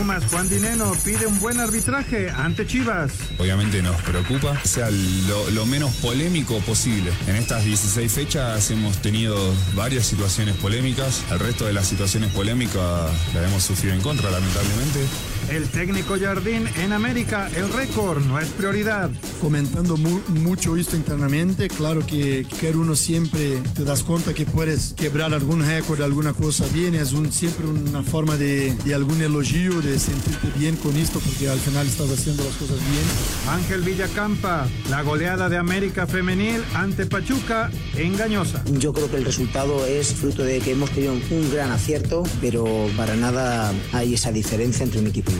Pumas Juan Dineno pide un buen arbitraje ante Chivas. Obviamente nos preocupa, sea lo, menos polémico posible. En estas 16 fechas hemos tenido varias situaciones polémicas. El resto de las situaciones polémicas las hemos sufrido en contra, lamentablemente. El técnico Jardín en América, el récord no es prioridad. Comentando mucho esto internamente, claro que, que uno siempre te das cuenta que puedes quebrar algún récord, alguna cosa bien, es un, siempre una forma de, de algún elogio, de sentirte bien con esto, porque al final estás haciendo las cosas bien. Ángel Villacampa, la goleada de América Femenil ante Pachuca, engañosa. Yo creo que el resultado es fruto de que hemos tenido un gran acierto, pero para nada hay esa diferencia entre un equipo y.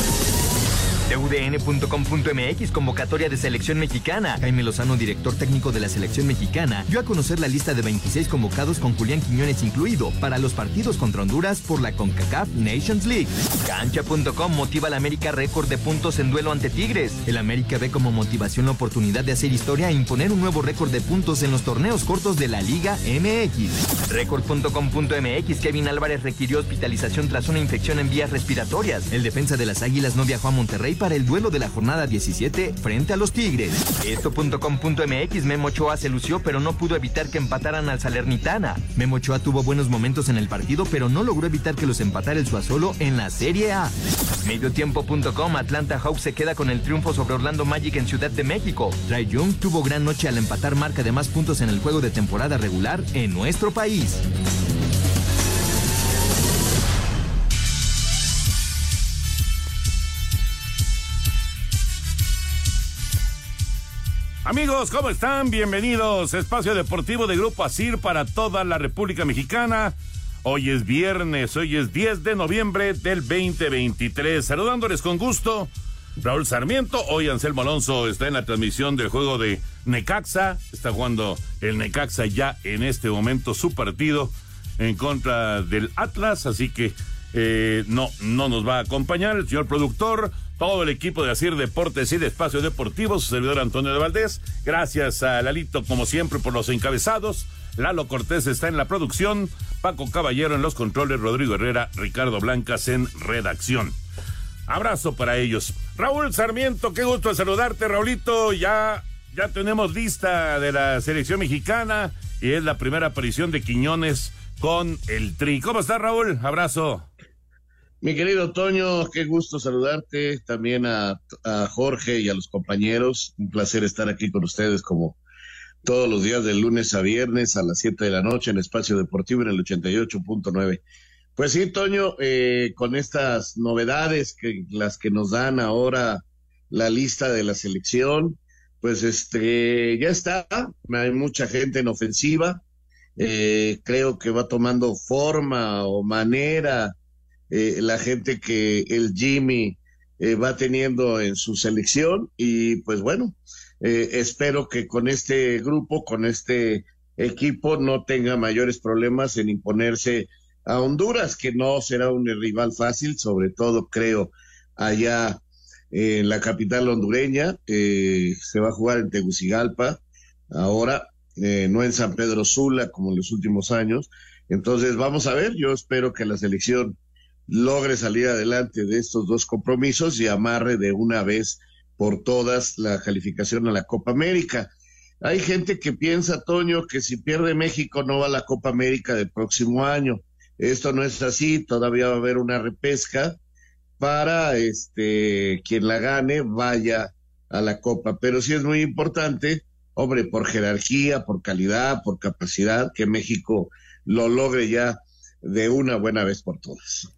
UDN.com.mx, convocatoria de selección mexicana. Jaime Lozano, director técnico de la selección mexicana, dio a conocer la lista de 26 convocados con Julián Quiñones incluido para los partidos contra Honduras por la CONCACAF Nations League. Cancha.com motiva al América récord de puntos en duelo ante Tigres. El América ve como motivación la oportunidad de hacer historia e imponer un nuevo récord de puntos en los torneos cortos de la Liga MX. Record.com.mx, Kevin Álvarez requirió hospitalización tras una infección en vías respiratorias. El defensa de las Águilas no viajó a Monterrey para el duelo de la jornada 17 frente a los Tigres. Esto.com.mx Memo Ochoa se lució pero no pudo evitar que empataran al Salernitana. Memo Ochoa tuvo buenos momentos en el partido pero no logró evitar que los empatara el Suazolo en la Serie A. Mediotiempo.com Atlanta Hawks se queda con el triunfo sobre Orlando Magic en Ciudad de México. Trae Young tuvo gran noche al empatar marca de más puntos en el juego de temporada regular en nuestro país. Amigos, ¿cómo están? Bienvenidos. Espacio Deportivo de Grupo ASIR para toda la República Mexicana. Hoy es viernes, hoy es 10 de noviembre del 2023. Saludándoles con gusto. Raúl Sarmiento, hoy Anselmo Alonso está en la transmisión del juego de Necaxa. Está jugando el Necaxa ya en este momento su partido en contra del Atlas, así que eh, no, no nos va a acompañar el señor productor todo el equipo de Asir Deportes y de Espacio Deportivo, su servidor Antonio de Valdés. Gracias a Lalito, como siempre, por los encabezados. Lalo Cortés está en la producción, Paco Caballero en los controles, Rodrigo Herrera, Ricardo Blancas en redacción. Abrazo para ellos. Raúl Sarmiento, qué gusto saludarte, Raulito. Ya, ya tenemos lista de la selección mexicana y es la primera aparición de Quiñones con el Tri. ¿Cómo estás, Raúl? Abrazo. Mi querido Toño, qué gusto saludarte, también a, Jorge y a los compañeros. Un placer estar aquí con ustedes como todos los días de lunes a viernes a las 7 de la noche en Espacio Deportivo en el 88.9. Pues sí, Toño, eh, con estas novedades que las que nos dan ahora la lista de la selección, pues este ya está, hay mucha gente en ofensiva, eh, creo que va tomando forma o manera eh, la gente que el Jimmy eh, va teniendo en su selección y pues bueno, eh, espero que con este grupo, con este equipo no tenga mayores problemas en imponerse a Honduras, que no será un rival fácil, sobre todo creo allá en la capital hondureña, se va a jugar en Tegucigalpa, ahora no en San Pedro Sula como en los últimos años. Entonces vamos a ver, yo espero que la selección logre salir adelante de estos dos compromisos y amarre de una vez por todas la calificación a la Copa América. Hay gente que piensa, Toño, que si pierde México no va a la Copa América del próximo año. Esto no es así, todavía va a haber una repesca para este quien la gane vaya a la Copa. Pero sí es muy importante, hombre, por jerarquía, por calidad, por capacidad, que México lo logre ya de una buena vez por todas.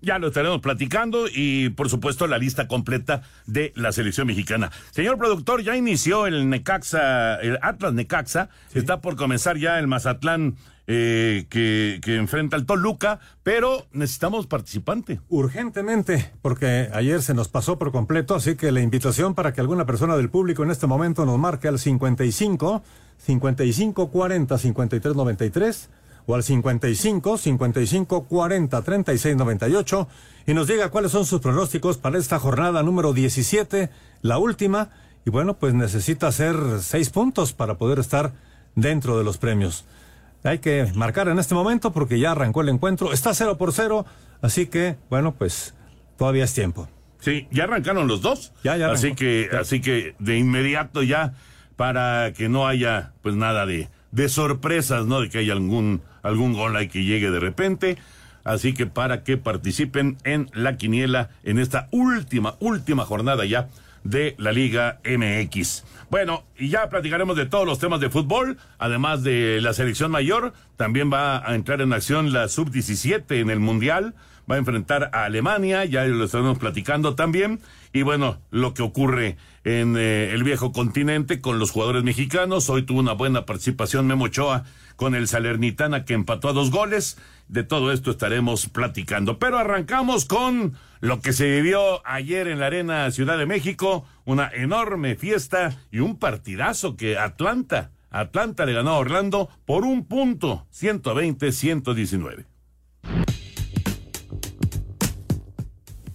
Ya lo estaremos platicando y por supuesto la lista completa de la selección mexicana. Señor productor, ya inició el Necaxa, el Atlas Necaxa, está por comenzar ya el Mazatlán eh, que, que, enfrenta al Toluca, pero necesitamos participante. Urgentemente, porque ayer se nos pasó por completo, así que la invitación para que alguna persona del público en este momento nos marque al 55 55 40 53 93 o al 55 55 40 36 98 y nos diga cuáles son sus pronósticos para esta jornada número 17, la última, y bueno, pues necesita hacer seis puntos para poder estar dentro de los premios. Hay que marcar en este momento porque ya arrancó el encuentro, está cero por cero, así que bueno, pues todavía es tiempo. Sí, ya arrancaron los dos. Ya, ya. Así que, así que de inmediato ya para que no haya pues nada de, de sorpresas, ¿no? De que haya algún, algún gol ahí que llegue de repente. Así que para que participen en la quiniela en esta última, última jornada ya de la Liga MX. Bueno, y ya platicaremos de todos los temas de fútbol, además de la selección mayor, también va a entrar en acción la sub-17 en el Mundial, va a enfrentar a Alemania, ya lo estamos platicando también, y bueno, lo que ocurre en eh, el viejo continente con los jugadores mexicanos, hoy tuvo una buena participación Memo Ochoa con el Salernitana que empató a dos goles, de todo esto estaremos platicando, pero arrancamos con lo que se vivió ayer en la Arena Ciudad de México, una enorme fiesta y un partidazo que Atlanta, Atlanta le ganó a Orlando por un punto, 120-119.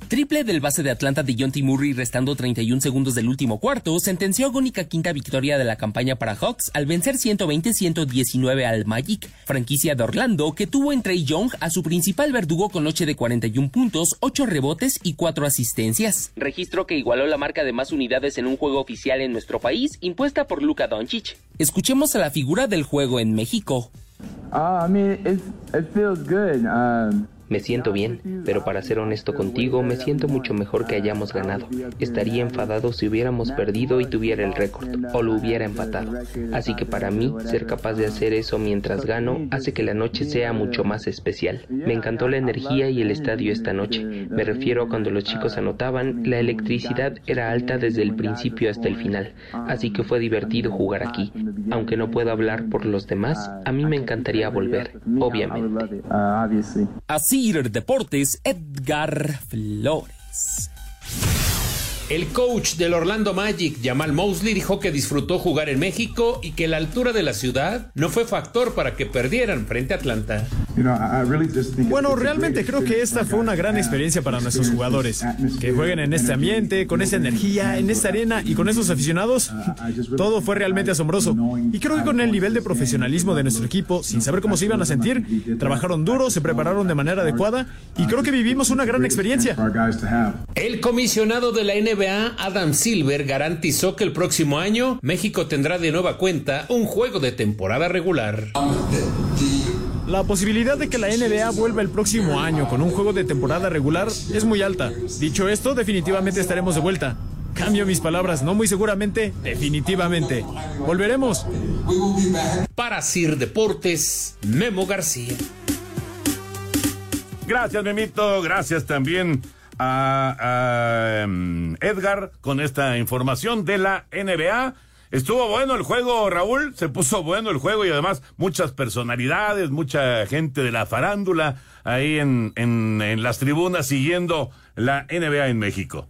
Triple del base de Atlanta de John T. Murray restando 31 segundos del último cuarto sentenció agónica quinta victoria de la campaña para Hawks al vencer 120-119 al Magic, franquicia de Orlando que tuvo en Trey Young a su principal verdugo con noche de 41 puntos, 8 rebotes y 4 asistencias. Registro que igualó la marca de más unidades en un juego oficial en nuestro país impuesta por Luka Doncic. Escuchemos a la figura del juego en México. Uh, I mean, it feels good. Um, me siento bien, pero para ser honesto contigo, me siento mucho mejor que hayamos ganado. Estaría enfadado si hubiéramos perdido y tuviera el récord, o lo hubiera empatado. Así que para mí, ser capaz de hacer eso mientras gano hace que la noche sea mucho más especial. Me encantó la energía y el estadio esta noche. Me refiero a cuando los chicos anotaban, la electricidad era alta desde el principio hasta el final. Así que fue divertido jugar aquí. Aunque no puedo hablar por los demás, a mí me encantaría volver, obviamente. Así Deportes, Edgar Flores. El coach del Orlando Magic, Jamal Mosley, dijo que disfrutó jugar en México y que la altura de la ciudad no fue factor para que perdieran frente a Atlanta. Bueno, realmente creo que esta fue una gran experiencia para nuestros jugadores. Que jueguen en este ambiente, con esa energía, en esta arena y con esos aficionados. Todo fue realmente asombroso. Y creo que con el nivel de profesionalismo de nuestro equipo, sin saber cómo se iban a sentir, trabajaron duro, se prepararon de manera adecuada y creo que vivimos una gran experiencia. El comisionado de la NBA, Adam Silver, garantizó que el próximo año México tendrá de nueva cuenta un juego de temporada regular. La posibilidad de que la NBA vuelva el próximo año con un juego de temporada regular es muy alta. Dicho esto, definitivamente estaremos de vuelta. Cambio mis palabras, no muy seguramente, definitivamente. Volveremos. Para Sir Deportes, Memo García. Gracias, Memito. Gracias también a, em, Edgar con esta información de la NBA. Estuvo bueno el juego, Raúl. Se puso bueno el juego y además muchas personalidades, mucha gente de la farándula ahí en, en, las tribunas siguiendo la NBA en México.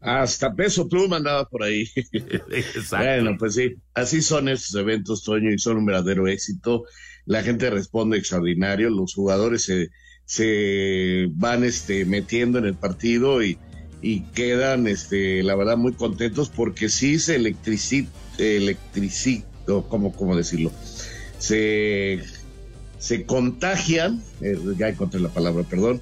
Hasta Peso Pluma andaba por ahí. bueno, pues sí, así son estos eventos, Toño, y son un verdadero éxito. La gente responde extraordinario, los jugadores se se van este, metiendo en el partido y, y quedan, este, la verdad, muy contentos porque sí se electricita, ¿cómo, ¿cómo decirlo? Se, se contagian, eh, ya encontré la palabra, perdón,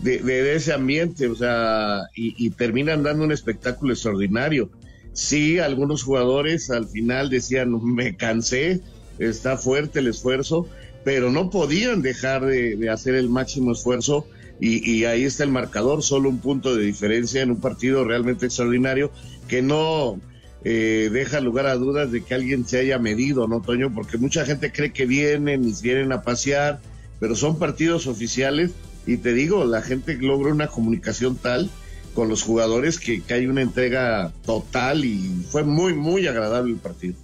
de, de, ese ambiente, o sea, y, y, terminan dando un espectáculo extraordinario. Sí, algunos jugadores al final decían, me cansé, está fuerte el esfuerzo, pero no podían dejar de, hacer el máximo esfuerzo y, ahí está el marcador, solo un punto de diferencia en un partido realmente extraordinario que no eh, deja lugar a dudas de que alguien se haya medido, ¿no, Toño? Porque mucha gente cree que vienen y vienen a pasear, pero son partidos oficiales y te digo, la gente logra una comunicación tal con los jugadores que, que hay una entrega total y fue muy, muy agradable el partido.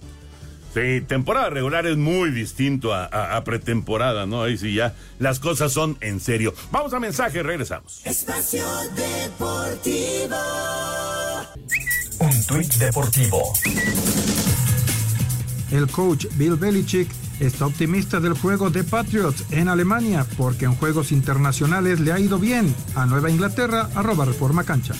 Sí, temporada regular es muy distinto a, a, a, pretemporada, ¿no? Ahí sí ya las cosas son en serio. Vamos a mensaje, regresamos. Espacio Deportivo. Un tuit deportivo. El coach Bill Belichick está optimista del juego de Patriots en Alemania porque en juegos internacionales le ha ido bien a Nueva Inglaterra a robar reforma cancha.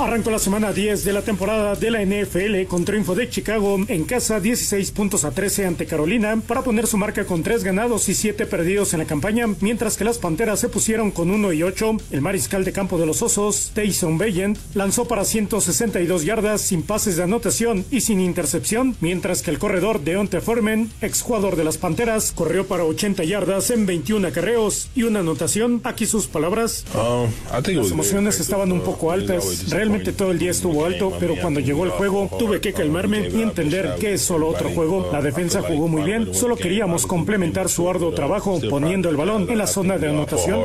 Arrancó la semana 10 de la temporada de la NFL con triunfo de Chicago en casa 16 puntos a 13 ante Carolina para poner su marca con 3 ganados y 7 perdidos en la campaña, mientras que las Panteras se pusieron con 1 y 8. El mariscal de campo de los Osos, Tyson Bagent, lanzó para 162 yardas sin pases de anotación y sin intercepción, mientras que el corredor Deonte Foreman, exjugador de las Panteras, corrió para 80 yardas en 21 acarreos y una anotación. Aquí sus palabras. las emociones estaban un poco altas. Realmente todo el día estuvo alto, pero cuando llegó el juego tuve que calmarme y entender que es solo otro juego. La defensa jugó muy bien, solo queríamos complementar su arduo trabajo poniendo el balón en la zona de anotación.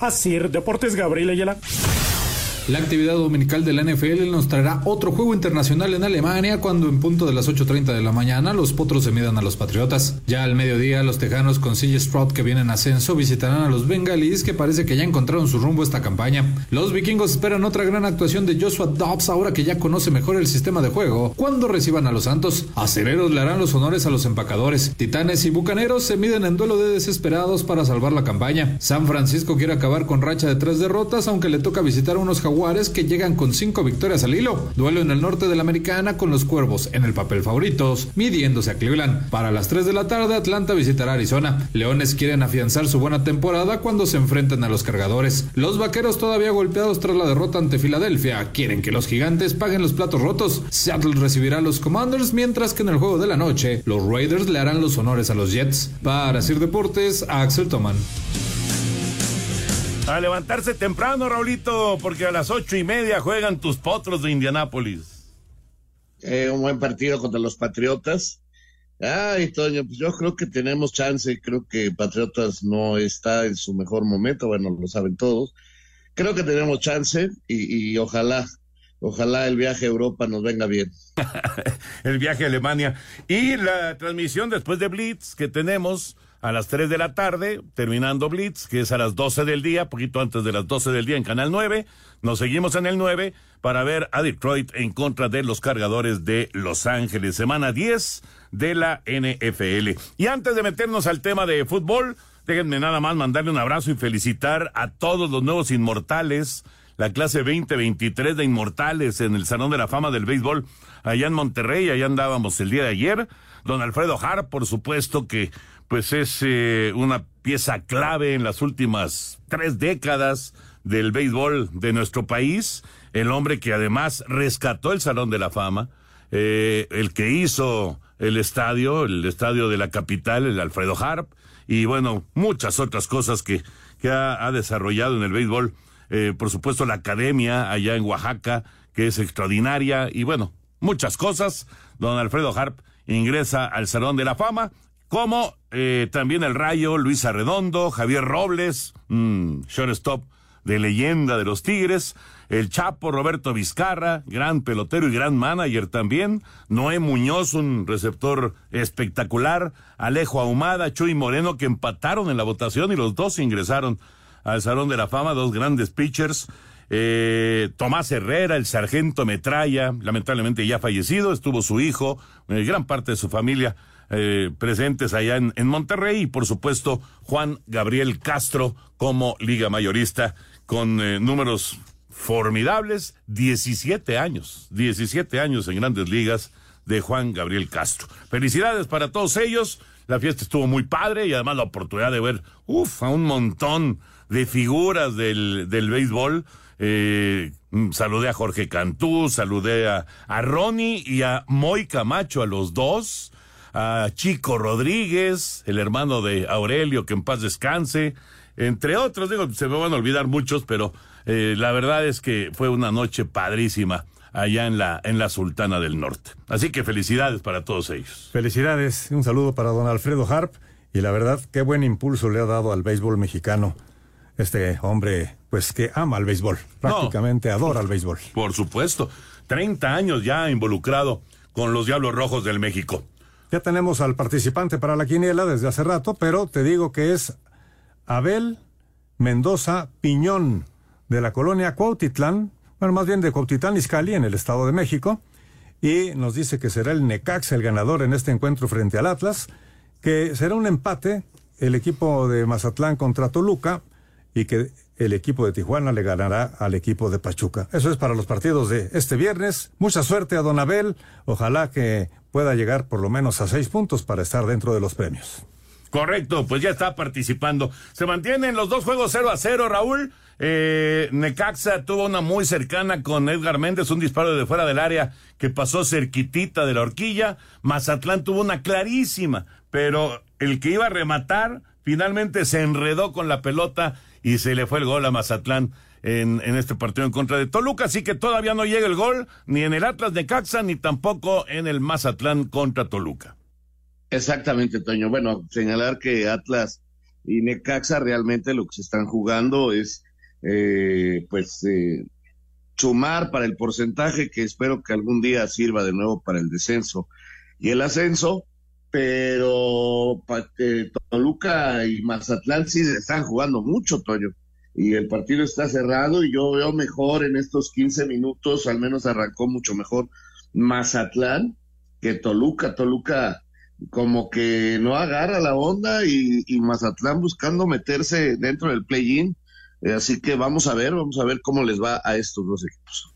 Así, Deportes Gabriel Ayala. La actividad dominical de la NFL nos traerá otro juego internacional en Alemania cuando en punto de las 8.30 de la mañana los potros se midan a los Patriotas. Ya al mediodía los tejanos con CJ Stroud que vienen en ascenso visitarán a los bengalíes que parece que ya encontraron su rumbo esta campaña. Los vikingos esperan otra gran actuación de Joshua Dobbs ahora que ya conoce mejor el sistema de juego cuando reciban a los Santos. Aceleros le harán los honores a los empacadores. Titanes y bucaneros se miden en duelo de desesperados para salvar la campaña. San Francisco quiere acabar con racha de tres derrotas aunque le toca visitar a unos jaguares que llegan con cinco victorias al hilo. Duelo en el norte de la Americana con los Cuervos en el papel favoritos, midiéndose a Cleveland. Para las 3 de la tarde, Atlanta visitará Arizona. Leones quieren afianzar su buena temporada cuando se enfrenten a los cargadores. Los vaqueros todavía golpeados tras la derrota ante Filadelfia quieren que los gigantes paguen los platos rotos. Seattle recibirá a los Commanders, mientras que en el juego de la noche, los Raiders le harán los honores a los Jets. Para Sir Deportes, Axel Toman. A levantarse temprano, Raulito, porque a las ocho y media juegan tus potros de Indianápolis. Eh, un buen partido contra los Patriotas. Ay, Toño, pues yo creo que tenemos chance. Creo que Patriotas no está en su mejor momento. Bueno, lo saben todos. Creo que tenemos chance y, y ojalá, ojalá el viaje a Europa nos venga bien. el viaje a Alemania. Y la transmisión después de Blitz que tenemos a las 3 de la tarde, terminando Blitz, que es a las 12 del día, poquito antes de las 12 del día en Canal 9. Nos seguimos en el 9 para ver a Detroit en contra de los cargadores de Los Ángeles. Semana 10 de la NFL. Y antes de meternos al tema de fútbol, déjenme nada más mandarle un abrazo y felicitar a todos los nuevos inmortales. La clase 2023 de Inmortales en el Salón de la Fama del Béisbol allá en Monterrey, allá andábamos el día de ayer. Don Alfredo Hart, por supuesto que pues es eh, una pieza clave en las últimas tres décadas del béisbol de nuestro país, el hombre que además rescató el Salón de la Fama, eh, el que hizo el estadio, el estadio de la capital, el Alfredo Harp, y bueno, muchas otras cosas que, que ha, ha desarrollado en el béisbol. Eh, por supuesto, la academia allá en Oaxaca, que es extraordinaria, y bueno, muchas cosas. Don Alfredo Harp ingresa al Salón de la Fama como eh, también el Rayo, Luis Arredondo, Javier Robles, mmm, shortstop de leyenda de los Tigres, el Chapo Roberto Vizcarra, gran pelotero y gran manager también, Noé Muñoz, un receptor espectacular, Alejo Ahumada, Chuy Moreno, que empataron en la votación y los dos ingresaron al Salón de la Fama, dos grandes pitchers. Eh, Tomás Herrera, el sargento Metralla, lamentablemente ya fallecido, estuvo su hijo, eh, gran parte de su familia eh, presentes allá en, Monterrey y por supuesto Juan Gabriel Castro como liga mayorista con eh, números formidables, 17 años, 17 años en grandes ligas de Juan Gabriel Castro. Felicidades para todos ellos, la fiesta estuvo muy padre y además la oportunidad de ver, uff, a un montón de figuras del, del béisbol. Eh, saludé a Jorge Cantú, saludé a, a Ronnie y a Moy Camacho, a los dos a Chico Rodríguez, el hermano de Aurelio, que en paz descanse, entre otros, digo, se me van a olvidar muchos, pero eh, la verdad es que fue una noche padrísima. allá en la, en la Sultana del Norte. Así que felicidades para todos ellos. Felicidades, un saludo para don Alfredo Harp y la verdad, qué buen impulso le ha dado al béisbol mexicano. Este hombre, pues que ama al béisbol, prácticamente adora al béisbol. Por supuesto, 30 años ya involucrado con los Diablos Rojos del México. Ya tenemos al participante para la quiniela desde hace rato, pero te digo que es Abel Mendoza Piñón, de la colonia Cuautitlán, bueno, más bien de Cuautitlán Izcalli, en el Estado de México, y nos dice que será el Necaxa el ganador en este encuentro frente al Atlas, que será un empate el equipo de Mazatlán contra Toluca y que el equipo de Tijuana le ganará al equipo de Pachuca. Eso es para los partidos de este viernes. Mucha suerte a Don Abel. Ojalá que pueda llegar por lo menos a seis puntos para estar dentro de los premios. Correcto, pues ya está participando. Se mantienen los dos juegos 0 a 0, Raúl. Eh, Necaxa tuvo una muy cercana con Edgar Méndez, un disparo de fuera del área que pasó cerquitita de la horquilla. Mazatlán tuvo una clarísima, pero el que iba a rematar finalmente se enredó con la pelota y se le fue el gol a Mazatlán en, en, este partido en contra de Toluca, así que todavía no llega el gol ni en el Atlas Necaxa ni tampoco en el Mazatlán contra Toluca. Exactamente, Toño. Bueno, señalar que Atlas y Necaxa realmente lo que se están jugando es, eh, pues, eh, sumar para el porcentaje que espero que algún día sirva de nuevo para el descenso y el ascenso, pero eh, Toluca y Mazatlán sí están jugando mucho, Toño. Y el partido está cerrado y yo veo mejor en estos 15 minutos, al menos arrancó mucho mejor Mazatlán que Toluca. Toluca como que no agarra la onda y, Mazatlán buscando meterse dentro del play-in. Eh, así que vamos a ver, vamos a ver cómo les va a estos dos equipos.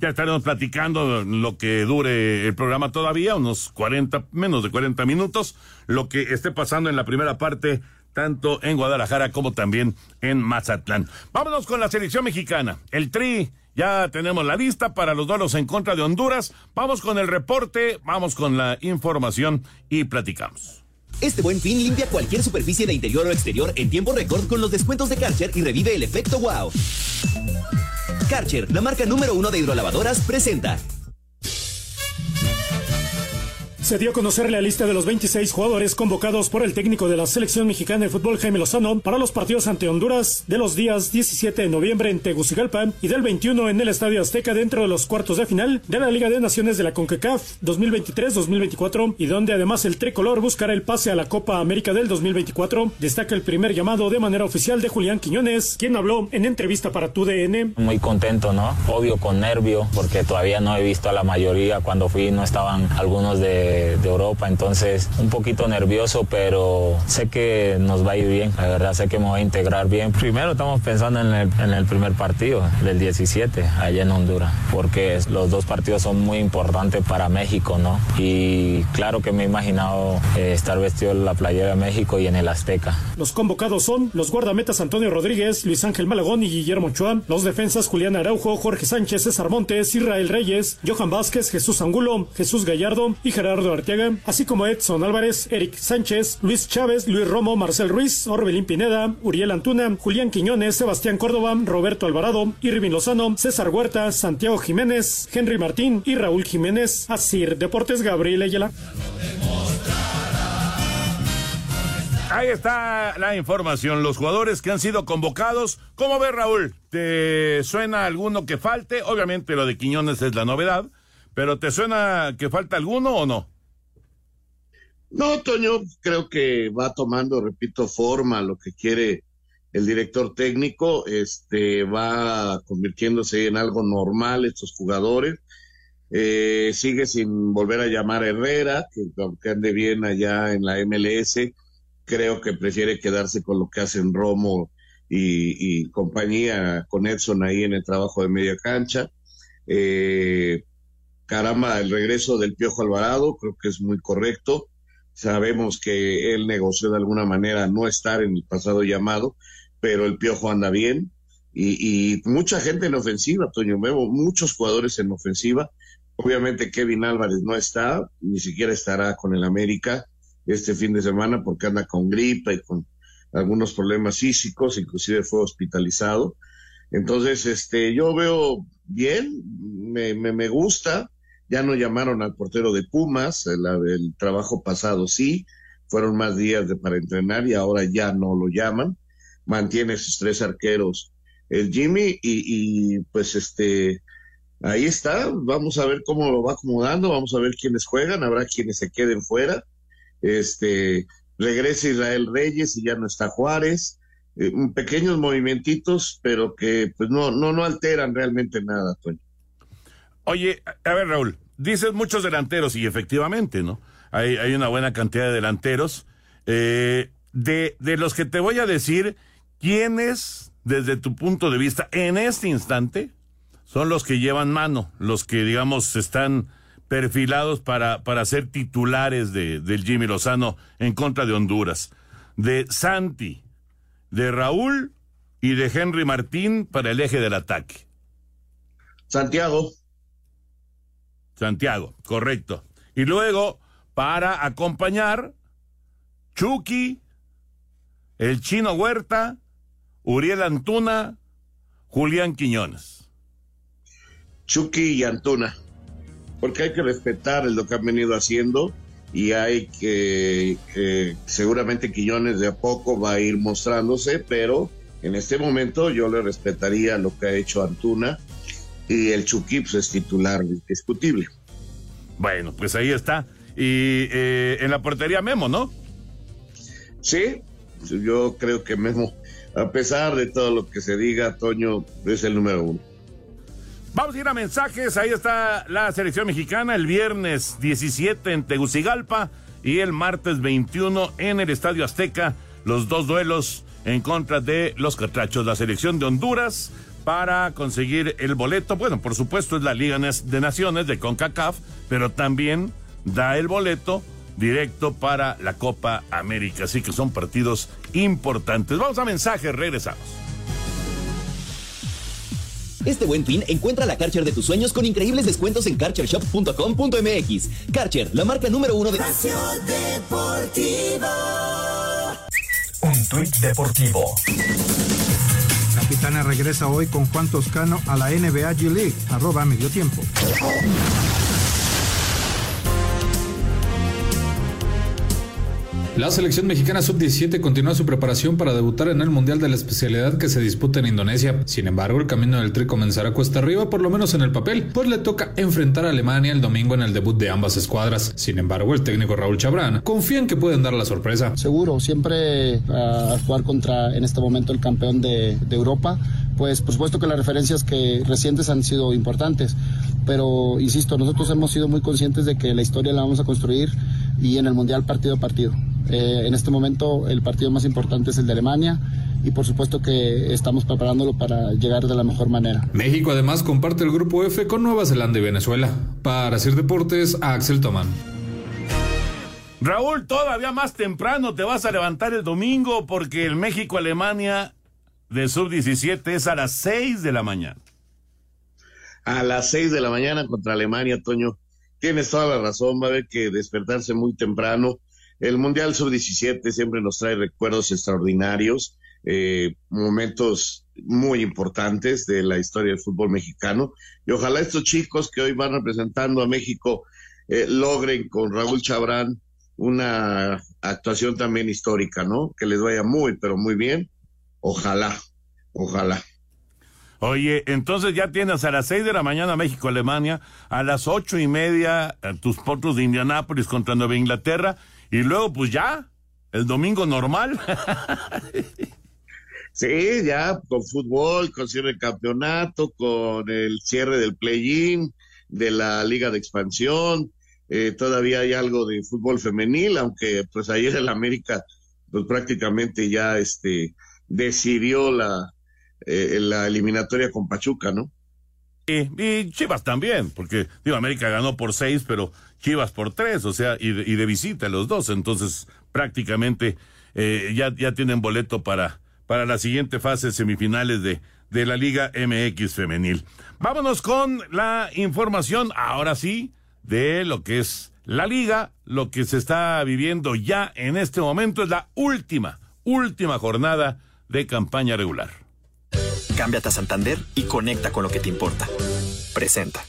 Ya estaremos platicando lo que dure el programa todavía, unos 40, menos de 40 minutos, lo que esté pasando en la primera parte, tanto en Guadalajara como también en Mazatlán. Vámonos con la selección mexicana. El Tri ya tenemos la lista para los duelos en contra de Honduras. Vamos con el reporte, vamos con la información y platicamos. Este buen fin limpia cualquier superficie de interior o exterior en tiempo récord con los descuentos de Karcher y revive el efecto wow. Karcher, la marca número uno de hidrolavadoras, presenta. Se dio a conocer la lista de los 26 jugadores convocados por el técnico de la selección mexicana de fútbol Jaime Lozano para los partidos ante Honduras de los días 17 de noviembre en Tegucigalpa y del 21 en el Estadio Azteca dentro de los cuartos de final de la Liga de Naciones de la CONCACAF 2023-2024 y donde además el tricolor buscará el pase a la Copa América del 2024. Destaca el primer llamado de manera oficial de Julián Quiñones, quien habló en entrevista para TUDN. Muy contento, ¿no? Obvio con nervio porque todavía no he visto a la mayoría. Cuando fui no estaban algunos de de, Europa, entonces un poquito nervioso, pero sé que nos va a ir bien, la verdad sé que me voy a integrar bien. Primero estamos pensando en el, en el primer partido del 17, allá en Honduras, porque los dos partidos son muy importantes para México, ¿no? Y claro que me he imaginado eh, estar vestido en la playera de México y en el Azteca. Los convocados son los guardametas Antonio Rodríguez, Luis Ángel Malagón y Guillermo Chua, los defensas Julián Araujo, Jorge Sánchez, César Montes, Israel Reyes, Johan Vázquez, Jesús Angulo, Jesús Gallardo y Gerardo Arteaga, así como Edson Álvarez, Eric Sánchez, Luis Chávez, Luis Romo, Marcel Ruiz, Orbelín Pineda, Uriel Antuna, Julián Quiñones, Sebastián Córdoba, Roberto Alvarado, Irving Lozano, César Huerta, Santiago Jiménez, Henry Martín y Raúl Jiménez. Asir Deportes Gabriel Ayala. Ahí está la información, los jugadores que han sido convocados. ¿Cómo ves, Raúl? ¿Te suena alguno que falte? Obviamente lo de Quiñones es la novedad, pero ¿te suena que falta alguno o no? No, Toño, creo que va tomando, repito, forma lo que quiere el director técnico, este va convirtiéndose en algo normal estos jugadores. Eh, sigue sin volver a llamar a Herrera, que aunque ande bien allá en la MLS, creo que prefiere quedarse con lo que hacen Romo y, compañía con Edson ahí en el trabajo de media cancha. Eh, caramba, el regreso del Piojo Alvarado creo que es muy correcto. Sabemos que él negoció de alguna manera no estar en el pasado llamado, pero el Piojo anda bien. Y, y mucha gente en ofensiva, Toño, veo muchos jugadores en ofensiva. Obviamente Kevin Álvarez no está, ni siquiera estará con el América este fin de semana porque anda con gripa y con algunos problemas físicos, inclusive fue hospitalizado. Entonces, este, yo veo bien, me, me, me gusta. Ya no llamaron al portero de Pumas, el, el trabajo pasado sí, fueron más días de, para entrenar y ahora ya no lo llaman. Mantiene sus tres arqueros el Jimmy y, y pues este, ahí está, vamos a ver cómo lo va acomodando, vamos a ver quiénes juegan, habrá quienes se queden fuera. Este, regresa Israel Reyes y ya no está Juárez. Eh, pequeños movimentitos, pero que pues no, no, no alteran realmente nada, Toño. Oye, a ver, Raúl, dices muchos delanteros y efectivamente, ¿no? Hay, una buena cantidad de delanteros. Eh, de, de los que te voy a decir, ¿quiénes, desde tu punto de vista, en este instante, son los que llevan mano, los que, digamos, están perfilados para, para ser titulares de, del Jimmy Lozano en contra de Honduras? De Santi, de Raúl y de Henry Martín para el eje del ataque. Santiago. Santiago, correcto. Y luego, para acompañar, Chucky, el chino Huerta, Uriel Antuna, Julián Quiñones. Chucky y Antuna, porque hay que respetar lo que han venido haciendo y hay que, que seguramente Quiñones de a poco va a ir mostrándose, pero en este momento yo le respetaría lo que ha hecho Antuna y el Chucky pues, es titular indiscutible. Bueno, pues ahí está. Y eh, en la portería Memo, ¿no? Sí, yo creo que Memo, a pesar de todo lo que se diga, Toño es el número uno. Vamos a ir a mensajes. Ahí está la selección mexicana el viernes 17 en Tegucigalpa y el martes 21 en el Estadio Azteca. Los dos duelos en contra de los catrachos. La selección de Honduras para conseguir el boleto. Bueno, por supuesto es la Liga de Naciones de CONCACAF, pero también da el boleto directo para la Copa América. Así que son partidos importantes. Vamos a mensajes, regresamos. Este buen fin, encuentra la Karcher de tus sueños con increíbles descuentos en karchershop.com.mx. Karcher, la marca número uno de... Deportivo. Un tuit deportivo. Capitana regresa hoy con Juan Toscano a la NBA G League, arroba medio tiempo. La selección mexicana sub-17 continúa su preparación para debutar en el Mundial de la especialidad que se disputa en Indonesia. Sin embargo, el camino del tri comenzará cuesta arriba, por lo menos en el papel, pues le toca enfrentar a Alemania el domingo en el debut de ambas escuadras. Sin embargo, el técnico Raúl Chabrán confía en que pueden dar la sorpresa. Seguro, siempre a jugar contra en este momento el campeón de, de Europa, pues por supuesto que las referencias que recientes han sido importantes, pero insisto, nosotros hemos sido muy conscientes de que la historia la vamos a construir y en el Mundial partido a partido. Eh, en este momento el partido más importante es el de Alemania y por supuesto que estamos preparándolo para llegar de la mejor manera. México además comparte el grupo F con Nueva Zelanda y Venezuela. Para hacer deportes, Axel Tomán. Raúl, todavía más temprano te vas a levantar el domingo porque el México-Alemania de sub-17 es a las 6 de la mañana. A las 6 de la mañana contra Alemania, Toño. Tienes toda la razón, va a haber que despertarse muy temprano. El Mundial Sub-17 siempre nos trae recuerdos extraordinarios, eh, momentos muy importantes de la historia del fútbol mexicano. Y ojalá estos chicos que hoy van representando a México eh, logren con Raúl Chabrán una actuación también histórica, ¿no? Que les vaya muy, pero muy bien. Ojalá, ojalá. Oye, entonces ya tienes a las 6 de la mañana México-Alemania, a las ocho y media eh, tus potros de Indianápolis contra Nueva Inglaterra, y luego pues ya, el domingo normal. sí, ya con fútbol, con cierre del campeonato, con el cierre del play-in, de la liga de expansión, eh, todavía hay algo de fútbol femenil, aunque pues ayer el América pues prácticamente ya este decidió la, eh, la eliminatoria con Pachuca, ¿no? Y, y, Chivas también, porque digo, América ganó por seis, pero Chivas por tres, o sea, y de, y de visita los dos, entonces prácticamente eh, ya, ya tienen boleto para, para la siguiente fase semifinales de, de la Liga MX femenil. Vámonos con la información, ahora sí, de lo que es la liga, lo que se está viviendo ya en este momento es la última, última jornada de campaña regular. Cámbiate a Santander y conecta con lo que te importa. Presenta.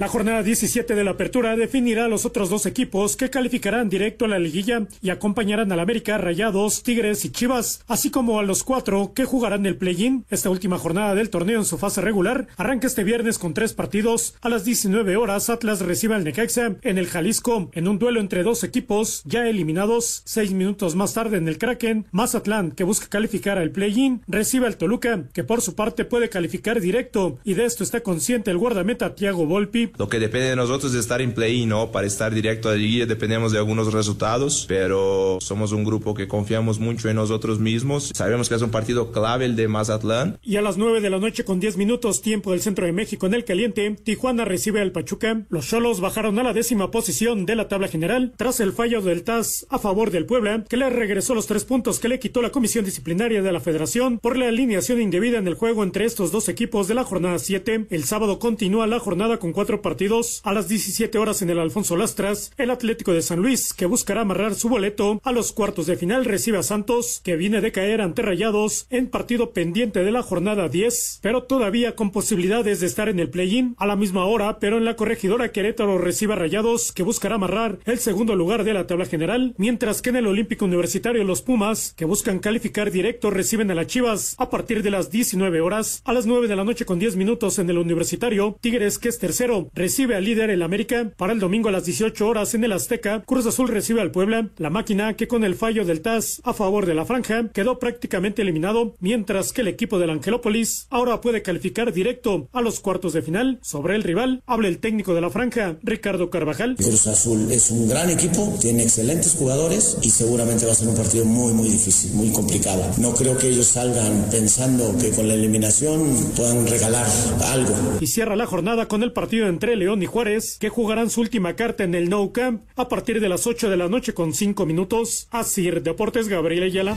La jornada 17 de la apertura definirá a los otros dos equipos que calificarán directo a la liguilla y acompañarán al América, Rayados, Tigres y Chivas, así como a los cuatro que jugarán el play-in. Esta última jornada del torneo en su fase regular arranca este viernes con tres partidos. A las 19 horas Atlas recibe al Necaxa en el Jalisco en un duelo entre dos equipos ya eliminados. Seis minutos más tarde en el Kraken, Mazatlán, que busca calificar al play-in, recibe al Toluca, que por su parte puede calificar directo y de esto está consciente el guardameta Thiago Volpi lo que depende de nosotros es estar en play, ¿no? Para estar directo a la liguilla dependemos de algunos resultados, pero somos un grupo que confiamos mucho en nosotros mismos. Sabemos que es un partido clave el de Mazatlán. Y a las 9 de la noche con 10 minutos tiempo del centro de México en el caliente, Tijuana recibe al Pachuca. Los Cholos bajaron a la décima posición de la tabla general tras el fallo del TAS a favor del Puebla, que le regresó los tres puntos que le quitó la comisión disciplinaria de la federación por la alineación indebida en el juego entre estos dos equipos de la jornada 7. El sábado continúa la jornada con cuatro partidos. A las 17 horas en el Alfonso Lastras, el Atlético de San Luis, que buscará amarrar su boleto a los cuartos de final, recibe a Santos, que viene de caer ante Rayados en partido pendiente de la jornada 10, pero todavía con posibilidades de estar en el play-in. A la misma hora, pero en la corregidora Querétaro recibe a Rayados, que buscará amarrar el segundo lugar de la tabla general, mientras que en el Olímpico Universitario los Pumas, que buscan calificar directo, reciben a las Chivas a partir de las 19 horas. A las 9 de la noche con 10 minutos en el Universitario, Tigres, que es tercero, recibe al líder el América. Para el domingo a las 18 horas en el Azteca, Cruz Azul recibe al Puebla. La máquina que con el fallo del TAS a favor de la franja quedó prácticamente eliminado, mientras que el equipo del Angelópolis ahora puede calificar directo a los cuartos de final. Sobre el rival, habla el técnico de la franja, Ricardo Carvajal. Cruz Azul es un gran equipo, tiene excelentes jugadores y seguramente va a ser un partido muy, muy difícil, muy complicado. No creo que ellos salgan pensando que con la eliminación puedan regalar algo. Y cierra la jornada con el partido entre León y Juárez, que jugarán su última carta en el No Camp a partir de las 8 de la noche con 5 minutos. Asir Deportes Gabriel Ayala.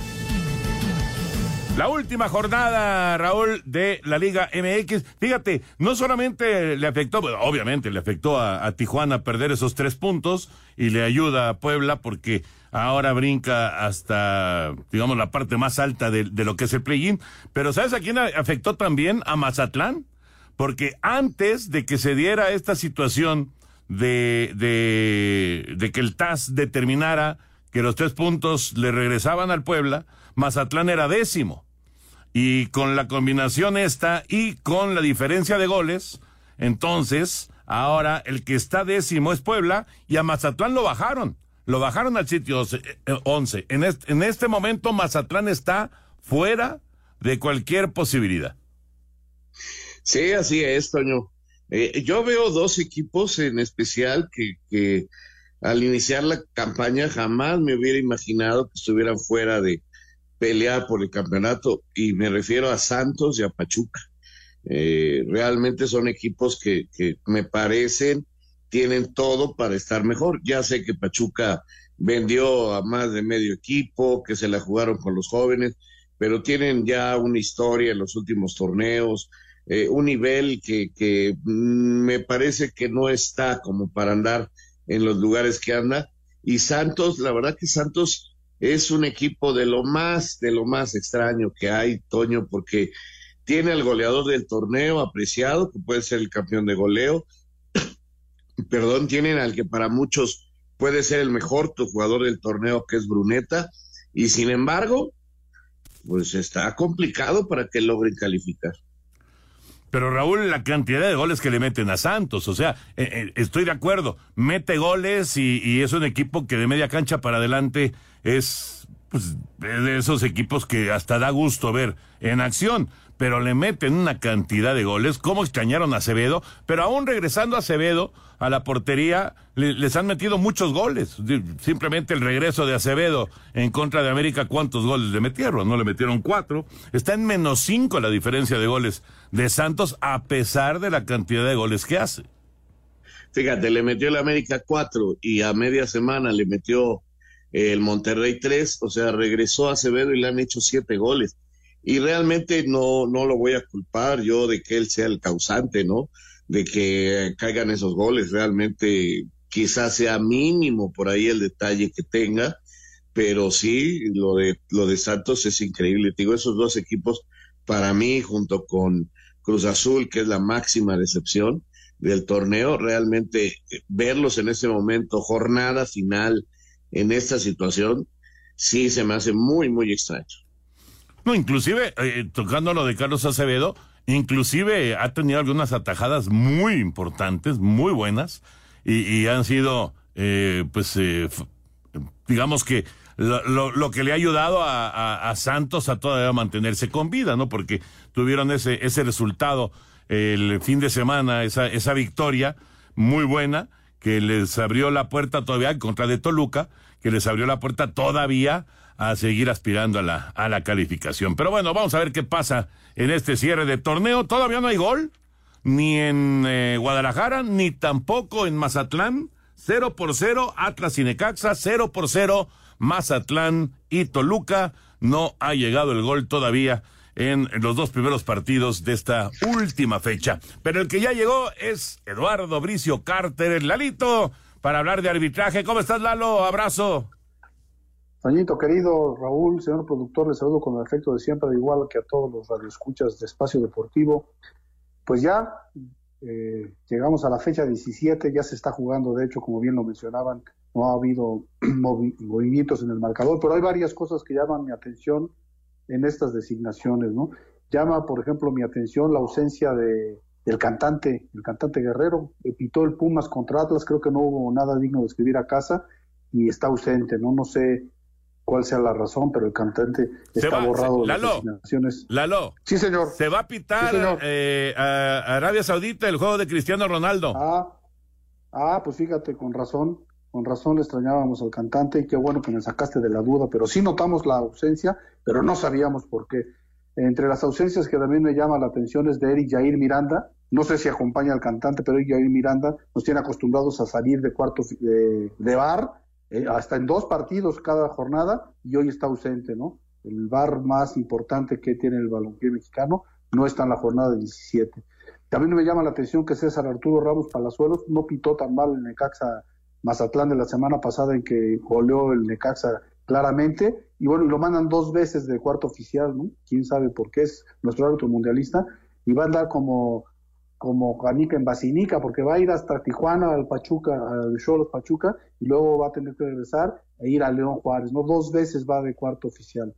La última jornada, Raúl, de la Liga MX. Fíjate, no solamente le afectó, obviamente le afectó a, a, Tijuana perder esos tres puntos y le ayuda a Puebla porque ahora brinca hasta, digamos, la parte más alta de, de lo que es el play-in. Pero ¿sabes a quién afectó también? A Mazatlán. Porque antes de que se diera esta situación de, de, que el TAS determinara que los tres puntos le regresaban al Puebla, Mazatlán era décimo. Y con la combinación esta y con la diferencia de goles, entonces ahora el que está décimo es Puebla y a Mazatlán lo bajaron. Lo bajaron al sitio 11. En este, en este momento Mazatlán está fuera de cualquier posibilidad. Sí, así es, Toño. Eh, yo veo dos equipos en especial que, que al iniciar la campaña jamás me hubiera imaginado que estuvieran fuera de pelear por el campeonato y me refiero a Santos y a Pachuca. Eh, realmente son equipos que, que me parecen tienen todo para estar mejor. Ya sé que Pachuca vendió a más de medio equipo, que se la jugaron con los jóvenes, pero tienen ya una historia en los últimos torneos, eh, un nivel que, que me parece que no está como para andar en los lugares que anda. Y Santos, la verdad que Santos es un equipo de lo más, de lo más extraño que hay, Toño, porque tiene al goleador del torneo apreciado, que puede ser el campeón de goleo. Perdón, tienen al que para muchos puede ser el mejor jugador del torneo, que es Bruneta. Y sin embargo, pues está complicado para que logren calificar. Pero Raúl, la cantidad de goles que le meten a Santos, o sea, eh, eh, estoy de acuerdo, mete goles y, y, es un equipo que de media cancha para adelante es pues, de esos equipos que hasta da gusto ver en acción, pero le meten una cantidad de goles, cómo extrañaron a Acevedo, pero aún regresando a Acevedo a la portería, le, les han metido muchos goles. Simplemente el regreso de Acevedo en contra de América, ¿cuántos goles le metieron? No le metieron cuatro. Está en menos cinco la diferencia de goles de Santos, a pesar de la cantidad de goles que hace. Fíjate, le metió el América cuatro y a media semana le metió el Monterrey tres, o sea, regresó a Acevedo y le han hecho siete goles. Y realmente no, no lo voy a culpar yo de que él sea el causante, ¿no? De que caigan esos goles. Realmente quizás sea mínimo por ahí el detalle que tenga, pero sí, lo de, lo de Santos es increíble. Te digo, esos dos equipos, para mí, junto con Cruz Azul, que es la máxima decepción del torneo, realmente eh, verlos en ese momento, jornada final, en esta situación, sí se me hace muy, muy extraño. No, inclusive, eh, tocando lo de Carlos Acevedo, inclusive ha tenido algunas atajadas muy importantes, muy buenas, y, han sido, eh, pues, digamos que lo, lo, que le ha ayudado a, a, Santos a todavía mantenerse con vida, ¿no? Porque tuvieron ese, ese resultado el fin de semana, esa, esa victoria muy buena, que les abrió la puerta todavía en contra de Toluca, que les abrió la puerta todavía a seguir aspirando a la, a la calificación. Pero bueno, vamos a ver qué pasa en este cierre de torneo. Todavía no hay gol, ni en eh, Guadalajara, ni tampoco en Mazatlán. Cero por cero, Atlas y Necaxa, cero por cero, Mazatlán y Toluca. No ha llegado el gol todavía en los dos primeros partidos de esta última fecha. Pero el que ya llegó es Eduardo Bricio Carter, el Lalito, para hablar de arbitraje. ¿Cómo estás, Lalo? Abrazo. Toñito, querido Raúl, señor productor, le saludo con el efecto de siempre, igual que a todos los radioescuchas de Espacio Deportivo. Pues ya eh, llegamos a la fecha 17, ya se está jugando, de hecho, como bien lo mencionaban, no ha habido movimientos en el marcador, pero hay varias cosas que llaman mi atención en estas designaciones, ¿no? Llama, por ejemplo, mi atención la ausencia de, del cantante, el cantante Guerrero, pitó el Pumas contra Atlas, creo que no hubo nada digno de escribir a casa y está ausente, ¿no? No sé cuál sea la razón, pero el cantante está borrado de las designaciones. Lalo. Sí, señor. Se va a pitar eh, a Arabia Saudita el juego de Cristiano Ronaldo. Ah, ah, pues fíjate, con razón con razón le extrañábamos al cantante y qué bueno que me sacaste de la duda, pero sí notamos la ausencia, pero no sabíamos por qué. Entre las ausencias que también me llama la atención es de Eric Jair Miranda, no sé si acompaña al cantante, pero Eric Jair Miranda nos tiene acostumbrados a salir de cuarto de, bar, eh, hasta en dos partidos cada jornada, y hoy está ausente, ¿no? El bar más importante que tiene el balompié mexicano no está en la jornada 17. También me llama la atención que César Arturo Ramos Palazuelos no pitó tan mal en Necaxa Mazatlán de la semana pasada en que goleó el Necaxa claramente, y bueno, lo mandan dos veces de cuarto oficial, ¿no? Quién sabe por qué es nuestro árbitro mundialista, y va a andar como, como Juanica en Basinica, porque va a ir hasta Tijuana, al Pachuca, al Cholos Pachuca, y luego va a tener que regresar e ir a León Juárez, ¿no? Dos veces va de cuarto oficial.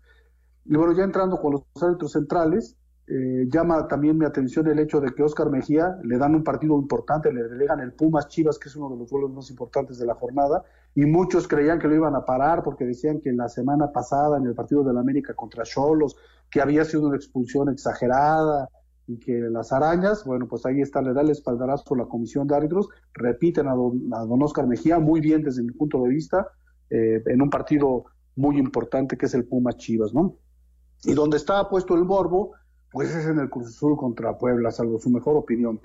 Y bueno, ya entrando con los árbitros centrales, eh, llama también mi atención el hecho de que Oscar Mejía le dan un partido importante, le delegan el Pumas Chivas, que es uno de los vuelos más importantes de la jornada, y muchos creían que lo iban a parar porque decían que la semana pasada en el partido de la América contra Cholos, que había sido una expulsión exagerada y que las arañas, bueno, pues ahí está, le da el espaldarazo la comisión de árbitros, repiten a don, a don Oscar Mejía muy bien desde mi punto de vista, eh, en un partido muy importante que es el Pumas Chivas, ¿no? Y donde estaba puesto el morbo, pues es en el Cruz Azul contra Puebla, salvo su mejor opinión,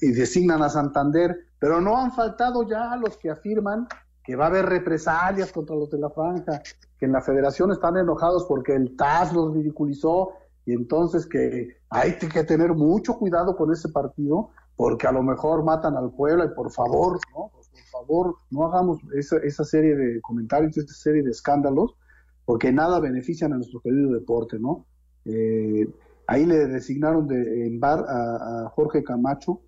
y designan a Santander, pero no han faltado ya los que afirman que va a haber represalias contra los de la franja, que en la federación están enojados porque el TAS los ridiculizó y entonces que hay que tener mucho cuidado con ese partido porque a lo mejor matan al Puebla y por favor, ¿no? Por favor, no hagamos esa, esa serie de comentarios, esa serie de escándalos, porque nada benefician a nuestro querido deporte, ¿no? Eh, Ahí le designaron de, en bar a, Jorge Camacho,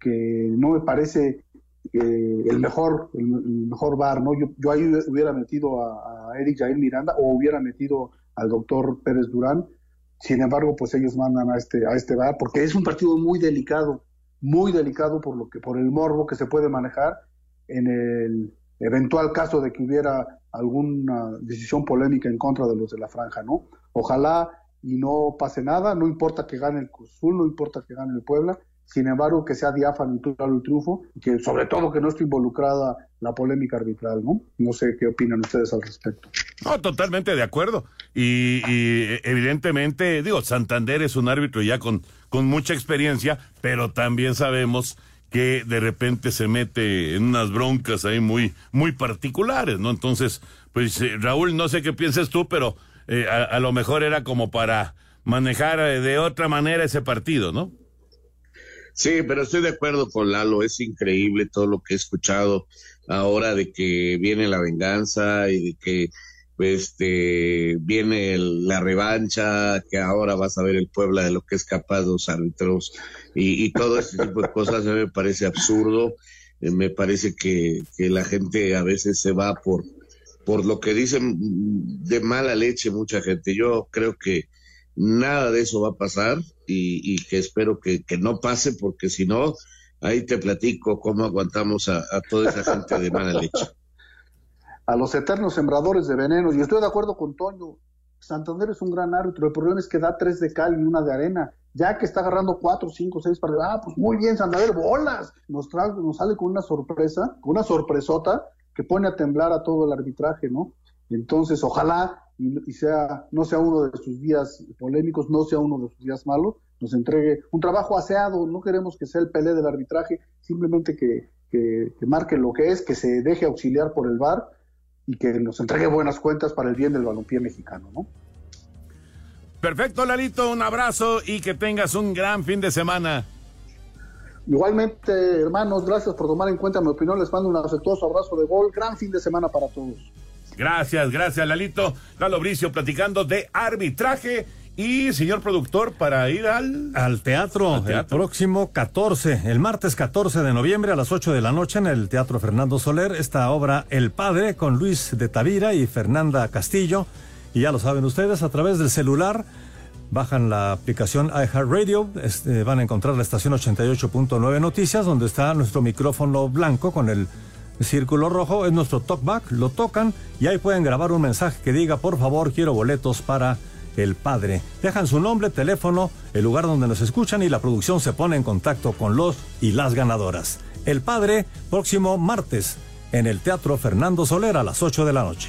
que no me parece eh, el mejor el, mejor bar, ¿no? Yo, ahí hubiera metido a, Eric Jair Miranda o hubiera metido al doctor Pérez Durán. Sin embargo, pues ellos mandan a este a este bar porque es un partido muy delicado, muy delicado por lo que por el morbo que se puede manejar en el eventual caso de que hubiera alguna decisión polémica en contra de los de la franja, ¿no? Ojalá y no pase nada, no importa que gane el Cruzul, no importa que gane el Puebla, sin embargo que sea diáfano y el triunfo, y que sobre todo que no esté involucrada la polémica arbitral, ¿no? No sé qué opinan ustedes al respecto. No, totalmente de acuerdo. Y, evidentemente, digo, Santander es un árbitro ya con, con mucha experiencia, pero también sabemos que de repente se mete en unas broncas ahí muy, muy particulares, ¿no? Entonces, pues eh, Raúl, no sé qué piensas tú, pero eh, a, lo mejor era como para manejar eh, de otra manera ese partido, ¿no? Sí, pero estoy de acuerdo con Lalo, es increíble todo lo que he escuchado ahora de que viene la venganza y de que este, viene la revancha, que ahora vas a ver el Puebla de lo que es capaz los árbitros y, todo ese tipo de cosas me parece absurdo. Eh, me parece que, que, la gente a veces se va por, por lo que dicen de mala leche mucha gente. Yo creo que nada de eso va a pasar y, que espero que, no pase porque si no, ahí te platico cómo aguantamos a, toda esa gente de mala leche a los eternos sembradores de venenos. Y estoy de acuerdo con Toño. Santander es un gran árbitro. El problema es que da tres de cal y una de arena. Ya que está agarrando cuatro, cinco, seis para Ah, pues muy bien, Santander, bolas. Nos, trae, nos sale con una sorpresa, con una sorpresota que pone a temblar a todo el arbitraje, ¿no? Entonces, ojalá y, sea, no sea uno de sus días polémicos, no sea uno de sus días malos, nos entregue un trabajo aseado. No queremos que sea el pelé del arbitraje, simplemente que, que, que marque lo que es, que se deje auxiliar por el VAR y que nos entregue buenas cuentas para el bien del balompié mexicano, ¿no? Perfecto, Lalito, un abrazo y que tengas un gran fin de semana. Igualmente, hermanos, gracias por tomar en cuenta mi opinión. Les mando un afectuoso abrazo de gol. Gran fin de semana para todos. Gracias, gracias, Lalito. Lalo Bricio platicando de arbitraje. Y, señor productor, para ir al... Al teatro, el próximo 14, el martes 14 de noviembre a las 8 de la noche en el Teatro Fernando Soler, esta obra El Padre con Luis de Tavira y Fernanda Castillo. Y ya lo saben ustedes, a través del celular bajan la aplicación iHeartRadio, este, van a encontrar la estación 88.9 Noticias, donde está nuestro micrófono blanco con el círculo rojo, es nuestro talkback, lo tocan y ahí pueden grabar un mensaje que diga, por favor, quiero boletos para el Padre. Dejan su nombre, teléfono, el lugar donde nos escuchan y la producción se pone en contacto con los y las ganadoras. El Padre, próximo martes, en el Teatro Fernando Soler a las 8 de la noche.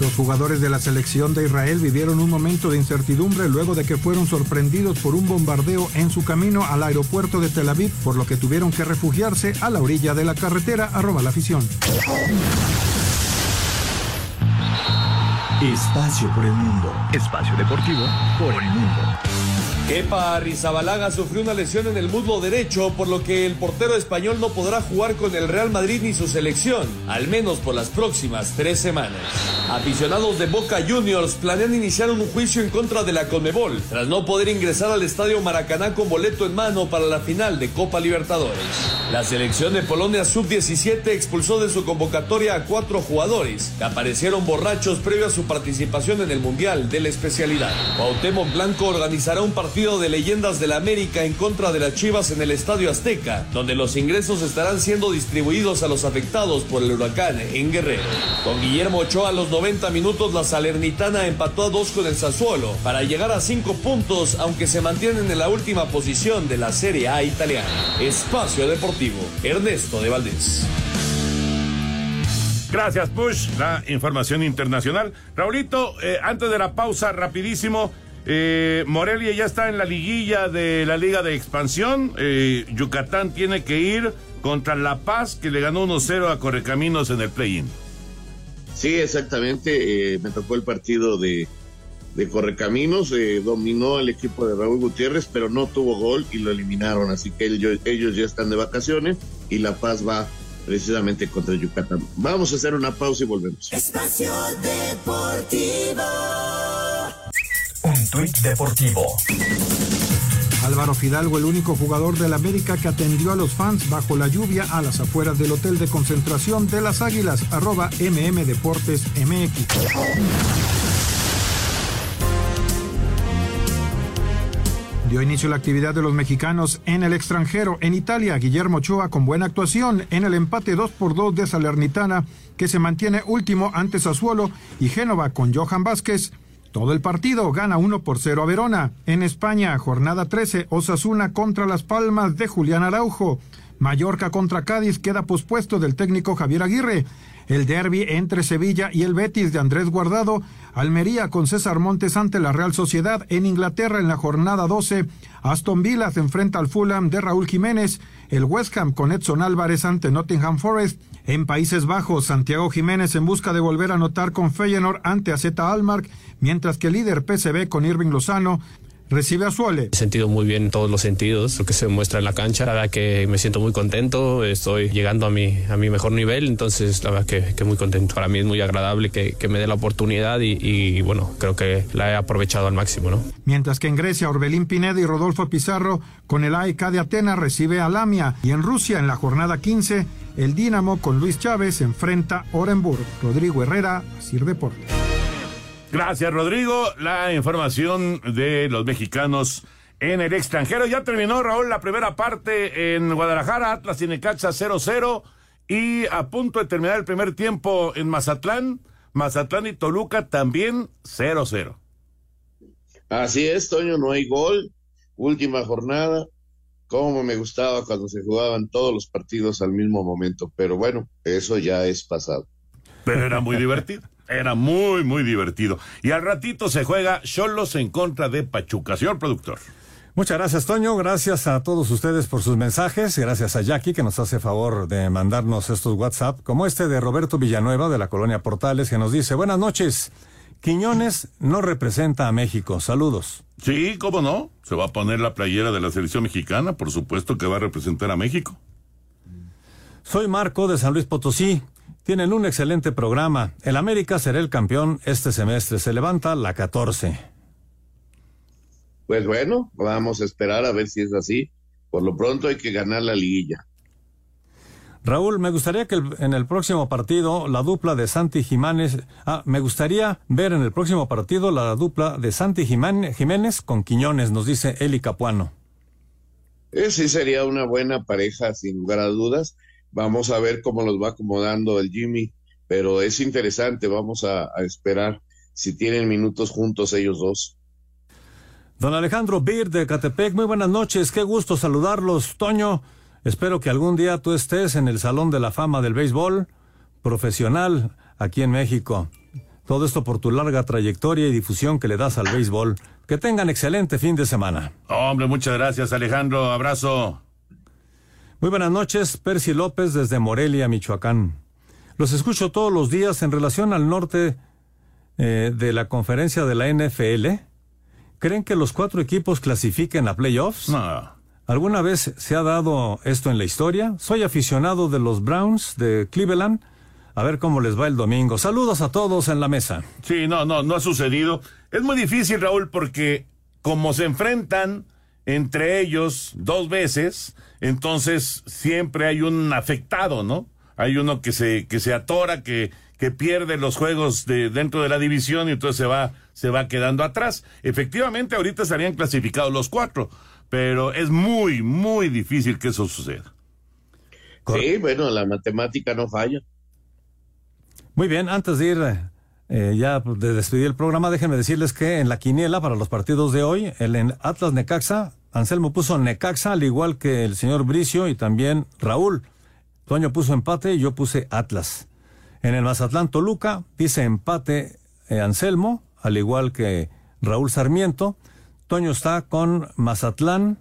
Los jugadores de la selección de Israel vivieron un momento de incertidumbre luego de que fueron sorprendidos por un bombardeo en su camino al aeropuerto de Tel Aviv, por lo que tuvieron que refugiarse a la orilla de la carretera, arroba la afición. Espacio por el mundo. Espacio deportivo por el mundo. Kepa Arrizabalaga sufrió una lesión en el muslo derecho, por lo que el portero español no podrá jugar con el Real Madrid ni su selección, al menos por las próximas tres semanas. Aficionados de Boca Juniors planean iniciar un juicio en contra de la Conmebol, tras no poder ingresar al estadio Maracaná con boleto en mano para la final de Copa Libertadores. La selección de Polonia Sub-17 expulsó de su convocatoria a cuatro jugadores que aparecieron borrachos previo a su participación en el Mundial de la especialidad. Cuauhtémoc Blanco organizará un partido partido de leyendas de la América en contra de las Chivas en el Estadio Azteca, donde los ingresos estarán siendo distribuidos a los afectados por el huracán en Guerrero. Con Guillermo Ochoa a los 90 minutos, la Salernitana empató a dos con el Sassuolo para llegar a cinco puntos, aunque se mantienen en la última posición de la Serie A italiana. Espacio Deportivo, Ernesto de Valdés. Gracias, Push. La información internacional. Raulito, eh, antes de la pausa, rapidísimo. Eh, Morelia ya está en la liguilla de la Liga de Expansión. Eh, Yucatán tiene que ir contra La Paz, que le ganó 1-0 a Correcaminos en el play-in. Sí, exactamente. Eh, me tocó el partido de, de Correcaminos. dominó el equipo de Raúl Gutiérrez, pero no tuvo gol y lo eliminaron. Así que ellos, ellos ya están de vacaciones y La Paz va precisamente contra Yucatán. Vamos a hacer una pausa y volvemos. Espacio Deportivo. Deportivo. Álvaro Fidalgo, el único jugador del América que atendió a los fans bajo la lluvia a las afueras del hotel de concentración de las Águilas, arroba MM Deportes MX. Dio inicio la actividad de los mexicanos en el extranjero. En Italia, Guillermo Ochoa con buena actuación en el empate 2 por 2 de Salernitana, que se mantiene último ante Sassuolo, y Génova con Johan Vázquez todo el partido gana 1 por 0 a Verona. En España, jornada 13, Osasuna contra Las Palmas de Julián Araujo. Mallorca contra Cádiz queda pospuesto del técnico Javier Aguirre. El derby entre Sevilla y el Betis de Andrés Guardado, Almería con César Montes ante la Real Sociedad en Inglaterra en la jornada 12, Aston Villa se enfrenta al Fulham de Raúl Jiménez, el West Ham con Edson Álvarez ante Nottingham Forest, en Países Bajos, Santiago Jiménez en busca de volver a anotar con Feyenoord ante AZ Almark, mientras que el líder PSV con Irving Lozano recibe a Suole. He sentido muy bien en todos los sentidos, lo que se muestra en la cancha. La verdad que me siento muy contento, estoy llegando a mi, a mi mejor nivel, entonces la verdad que, que muy contento. Para mí es muy agradable que, que me dé la oportunidad y, y, bueno, creo que la he aprovechado al máximo. ¿no? Mientras que en Grecia, Orbelín Pineda y Rodolfo Pizarro con el AEK de Atenas recibe a Lamia y en Rusia en la jornada 15 el Dinamo con Luis Chávez enfrenta a Orenburg. Rodrigo Herrera, Sir Deportes. Gracias, Rodrigo. La información de los mexicanos en el extranjero. Ya terminó, Raúl, la primera parte en Guadalajara, Atlas y Necaxa 0-0. Y a punto de terminar el primer tiempo en Mazatlán, Mazatlán y Toluca también 0-0. Así es, Toño, no hay gol. Última jornada. Cómo me gustaba cuando se jugaban todos los partidos al mismo momento. Pero bueno, eso ya es pasado. Pero era muy divertido. Era muy, muy divertido. Y al ratito se juega Cholos en contra de Pachuca. Señor productor. Muchas gracias, Toño. Gracias a todos ustedes por sus mensajes. Gracias a Jackie, que nos hace favor de mandarnos estos WhatsApp, como este de Roberto Villanueva, de la colonia Portales, que nos dice, buenas noches. Quiñones no representa a México. Saludos. Sí, cómo no. Se va a poner la playera de la selección mexicana. Por supuesto que va a representar a México. Soy Marco de San Luis Potosí. Tienen un excelente programa. El América será el campeón este semestre. Se levanta la 14. Pues bueno, vamos a esperar a ver si es así. Por lo pronto hay que ganar la liguilla. Raúl, me gustaría que el, en el próximo partido la dupla de Santi Jiménez, ah, me gustaría ver en el próximo partido la dupla de Santi Jiménez con Quiñones, nos dice Eli Capuano. Eh, sí sería una buena pareja, sin lugar a dudas. Vamos a ver cómo los va acomodando el Jimmy, pero es interesante, vamos a, a esperar si tienen minutos juntos ellos dos. Don Alejandro Bir de Catepec, muy buenas noches, qué gusto saludarlos, Toño. Espero que algún día tú estés en el Salón de la Fama del Béisbol profesional aquí en México. Todo esto por tu larga trayectoria y difusión que le das al béisbol. Que tengan excelente fin de semana. Hombre, muchas gracias, Alejandro. Abrazo. Muy buenas noches, Percy López desde Morelia, Michoacán. Los escucho todos los días en relación al norte eh, de la conferencia de la NFL. ¿Creen que los cuatro equipos clasifiquen a playoffs? No. ¿Alguna vez se ha dado esto en la historia? Soy aficionado de los Browns de Cleveland. A ver cómo les va el domingo. Saludos a todos en la mesa. Sí, no, no, no ha sucedido. Es muy difícil, Raúl, porque como se enfrentan entre ellos dos veces, entonces siempre hay un afectado, ¿no? Hay uno que se, que se atora, que, que pierde los juegos de, dentro de la división y entonces se va, se va quedando atrás. Efectivamente, ahorita estarían clasificados los cuatro, pero es muy, muy difícil que eso suceda. Sí, bueno, la matemática no falla. Muy bien, antes de ir eh, ya de despedir el programa, déjenme decirles que en la quiniela para los partidos de hoy, el en Atlas Necaxa, Anselmo puso Necaxa, al igual que el señor Bricio y también Raúl. Toño puso empate y yo puse Atlas. En el Mazatlán Toluca dice empate eh, Anselmo, al igual que Raúl Sarmiento. Toño está con Mazatlán,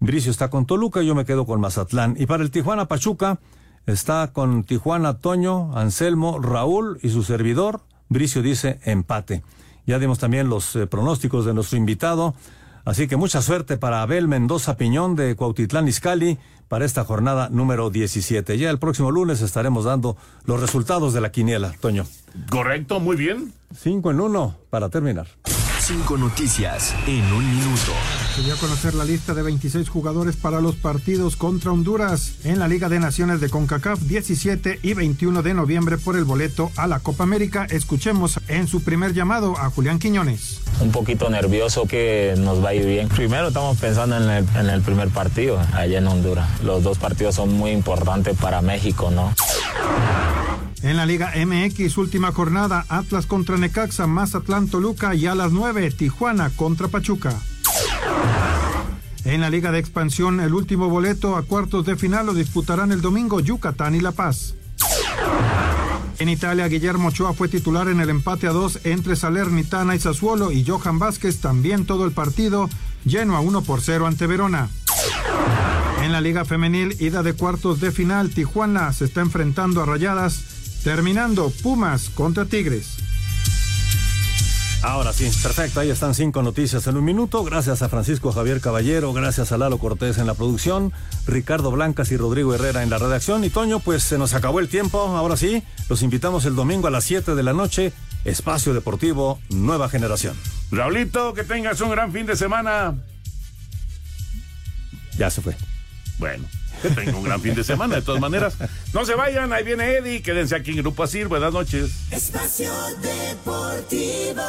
Bricio está con Toluca, yo me quedo con Mazatlán. Y para el Tijuana Pachuca está con Tijuana Toño, Anselmo, Raúl y su servidor. Bricio dice empate. Ya dimos también los eh, pronósticos de nuestro invitado. Así que mucha suerte para Abel Mendoza Piñón de Cuautitlán Izcalli para esta jornada número 17. Ya el próximo lunes estaremos dando los resultados de la quiniela, Toño. Correcto, muy bien. Cinco en uno para terminar. Cinco noticias en un minuto. Se dio a conocer la lista de 26 jugadores para los partidos contra Honduras en la Liga de Naciones de CONCACAF 17 y 21 de noviembre por el boleto a la Copa América. Escuchemos en su primer llamado a Julián Quiñones. Un poquito nervioso que nos va a ir bien. Primero estamos pensando en el, en el primer partido allá en Honduras. Los dos partidos son muy importantes para México, ¿no? En la Liga MX, última jornada, Atlas contra Necaxa, Mazatlán Toluca y a las 9, Tijuana contra Pachuca. En la Liga de Expansión, el último boleto a cuartos de final lo disputarán el domingo Yucatán y La Paz. En Italia, Guillermo Ochoa fue titular en el empate a dos entre Salernitana y Sassuolo y Johan Vázquez también todo el partido lleno a 1 por 0 ante Verona. En la Liga Femenil, ida de cuartos de final, Tijuana se está enfrentando a Rayadas, terminando Pumas contra Tigres. Ahora sí, perfecto. Ahí están cinco noticias en un minuto. Gracias a Francisco Javier Caballero, gracias a Lalo Cortés en la producción, Ricardo Blancas y Rodrigo Herrera en la redacción. Y Toño, pues se nos acabó el tiempo. Ahora sí, los invitamos el domingo a las 7 de la noche. Espacio Deportivo, Nueva Generación. Raulito, que tengas un gran fin de semana. Ya se fue. Bueno, que tenga un gran fin de semana, de todas maneras. No se vayan, ahí viene Eddie. Quédense aquí en Grupo Asir. Buenas noches. Espacio Deportivo.